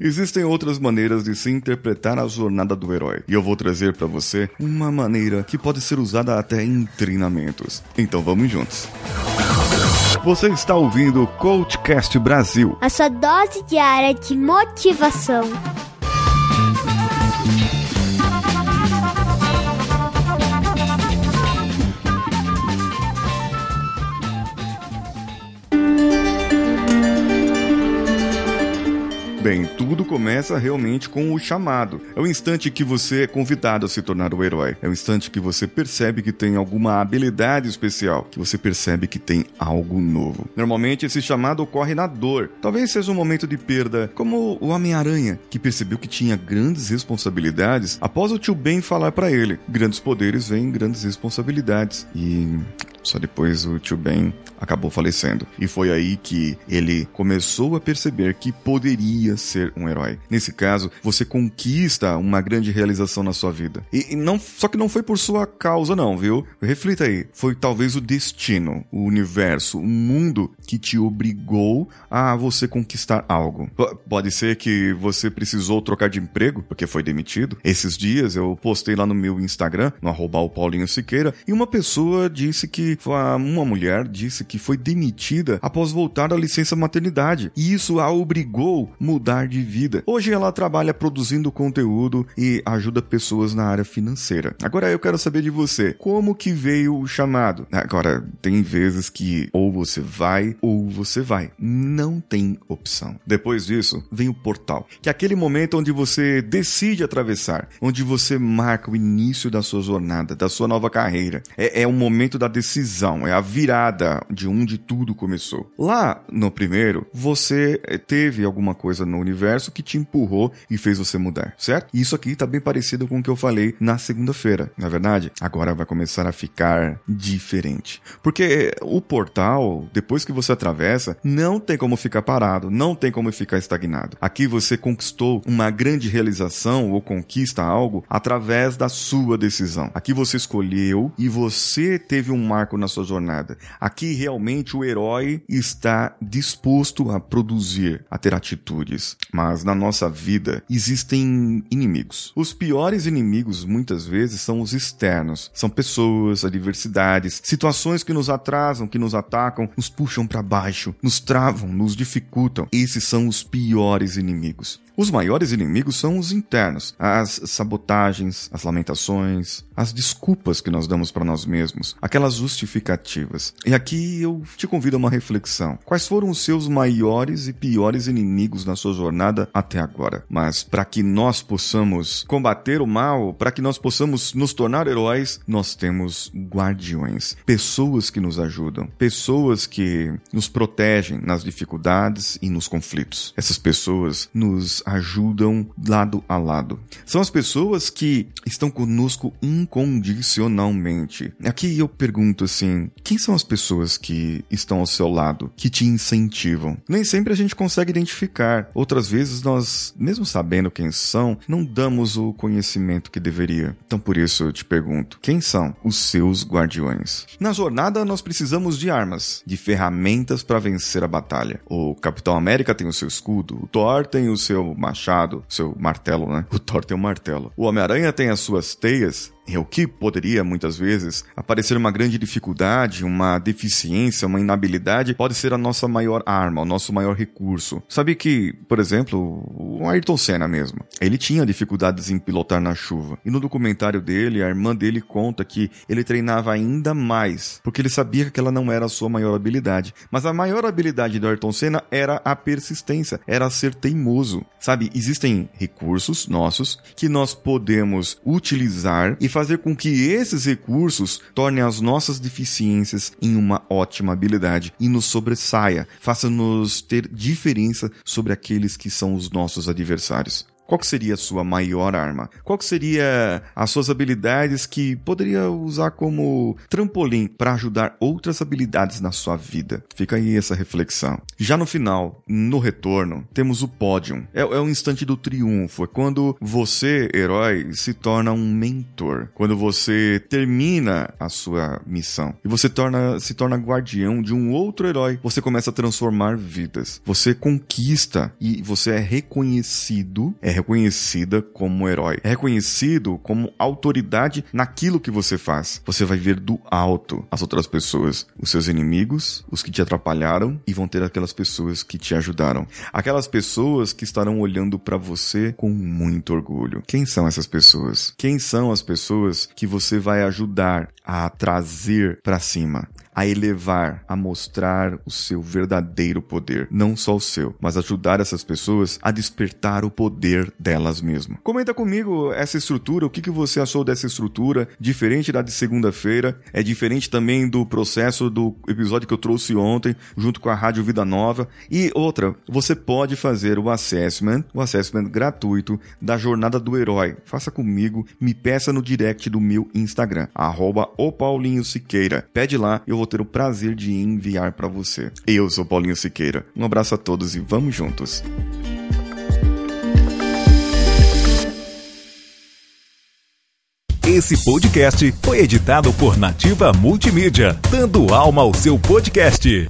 Existem outras maneiras de se interpretar a jornada do herói, e eu vou trazer para você uma maneira que pode ser usada até em treinamentos. Então vamos juntos. Você está ouvindo o Coachcast Brasil. A sua dose diária de motivação. Bem, tudo começa realmente com o chamado. É o instante que você é convidado a se tornar o herói. É o instante que você percebe que tem alguma habilidade especial, que você percebe que tem algo novo. Normalmente esse chamado ocorre na dor. Talvez seja um momento de perda, como o Homem-Aranha, que percebeu que tinha grandes responsabilidades após o tio Ben falar para ele: grandes poderes vêm grandes responsabilidades. E só depois o tio Ben acabou falecendo. E foi aí que ele começou a perceber que poderia ser um herói. Nesse caso, você conquista uma grande realização na sua vida. E, e não, só que não foi por sua causa não, viu? Reflita aí. Foi talvez o destino, o universo, o mundo que te obrigou a você conquistar algo. P pode ser que você precisou trocar de emprego porque foi demitido. Esses dias eu postei lá no meu Instagram, no arroba Paulinho Siqueira, e uma pessoa disse que uma mulher disse que foi demitida após voltar da licença maternidade e isso a obrigou a mudar de vida. Hoje ela trabalha produzindo conteúdo e ajuda pessoas na área financeira. Agora eu quero saber de você, como que veio o chamado? Agora, tem vezes que ou você vai ou você vai. Não tem opção. Depois disso, vem o portal, que é aquele momento onde você decide atravessar, onde você marca o início da sua jornada, da sua nova carreira. É, é o momento da decisão decisão, é a virada de onde tudo começou. Lá no primeiro, você eh, teve alguma coisa no universo que te empurrou e fez você mudar, certo? Isso aqui tá bem parecido com o que eu falei na segunda-feira, na é verdade? Agora vai começar a ficar diferente. Porque o portal, depois que você atravessa, não tem como ficar parado, não tem como ficar estagnado. Aqui você conquistou uma grande realização ou conquista algo através da sua decisão. Aqui você escolheu e você teve um marco na sua jornada. Aqui realmente o herói está disposto a produzir, a ter atitudes. Mas na nossa vida existem inimigos. Os piores inimigos muitas vezes são os externos. São pessoas, adversidades, situações que nos atrasam, que nos atacam, nos puxam para baixo, nos travam, nos dificultam. Esses são os piores inimigos. Os maiores inimigos são os internos, as sabotagens, as lamentações, as desculpas que nós damos para nós mesmos, aquelas justificativas. E aqui eu te convido a uma reflexão. Quais foram os seus maiores e piores inimigos na sua jornada até agora? Mas para que nós possamos combater o mal, para que nós possamos nos tornar heróis, nós temos guardiões, pessoas que nos ajudam, pessoas que nos protegem nas dificuldades e nos conflitos. Essas pessoas nos ajudam lado a lado. São as pessoas que estão conosco incondicionalmente. Aqui eu pergunto assim: quem são as pessoas que estão ao seu lado, que te incentivam? Nem sempre a gente consegue identificar. Outras vezes nós, mesmo sabendo quem são, não damos o conhecimento que deveria. Então por isso eu te pergunto: quem são os seus guardiões? Na jornada nós precisamos de armas, de ferramentas para vencer a batalha. O Capitão América tem o seu escudo, o Thor tem o seu machado, seu martelo, né? O Thor tem um martelo. O Homem-Aranha tem as suas teias o que poderia muitas vezes aparecer uma grande dificuldade, uma deficiência, uma inabilidade, pode ser a nossa maior arma, o nosso maior recurso. Sabe que, por exemplo, o Ayrton Senna mesmo, ele tinha dificuldades em pilotar na chuva. E no documentário dele, a irmã dele conta que ele treinava ainda mais, porque ele sabia que aquela não era a sua maior habilidade. Mas a maior habilidade do Ayrton Senna era a persistência, era ser teimoso. Sabe, existem recursos nossos que nós podemos utilizar e fazer com que esses recursos tornem as nossas deficiências em uma ótima habilidade e nos sobressaia, faça-nos ter diferença sobre aqueles que são os nossos adversários. Qual seria a sua maior arma? Qual seria as suas habilidades que poderia usar como trampolim para ajudar outras habilidades na sua vida? Fica aí essa reflexão. Já no final, no retorno, temos o pódio. É, é o instante do triunfo. É quando você, herói, se torna um mentor. Quando você termina a sua missão e você torna, se torna guardião de um outro herói. Você começa a transformar vidas. Você conquista e você é reconhecido, é reconhecida como herói. É reconhecido como autoridade naquilo que você faz. Você vai ver do alto as outras pessoas, os seus inimigos, os que te atrapalharam e vão ter aquelas pessoas que te ajudaram. Aquelas pessoas que estarão olhando para você com muito orgulho. Quem são essas pessoas? Quem são as pessoas que você vai ajudar a trazer para cima? A elevar, a mostrar o seu verdadeiro poder. Não só o seu, mas ajudar essas pessoas a despertar o poder delas mesmas. Comenta comigo essa estrutura, o que, que você achou dessa estrutura, diferente da de segunda-feira, é diferente também do processo do episódio que eu trouxe ontem, junto com a Rádio Vida Nova. E outra, você pode fazer o assessment, o assessment gratuito da Jornada do Herói. Faça comigo, me peça no direct do meu Instagram, arroba o Paulinho Siqueira. Pede lá, eu vou ter o prazer de enviar para você. Eu sou Paulinho Siqueira. Um abraço a todos e vamos juntos. Esse podcast foi editado por Nativa Multimídia, dando alma ao seu podcast.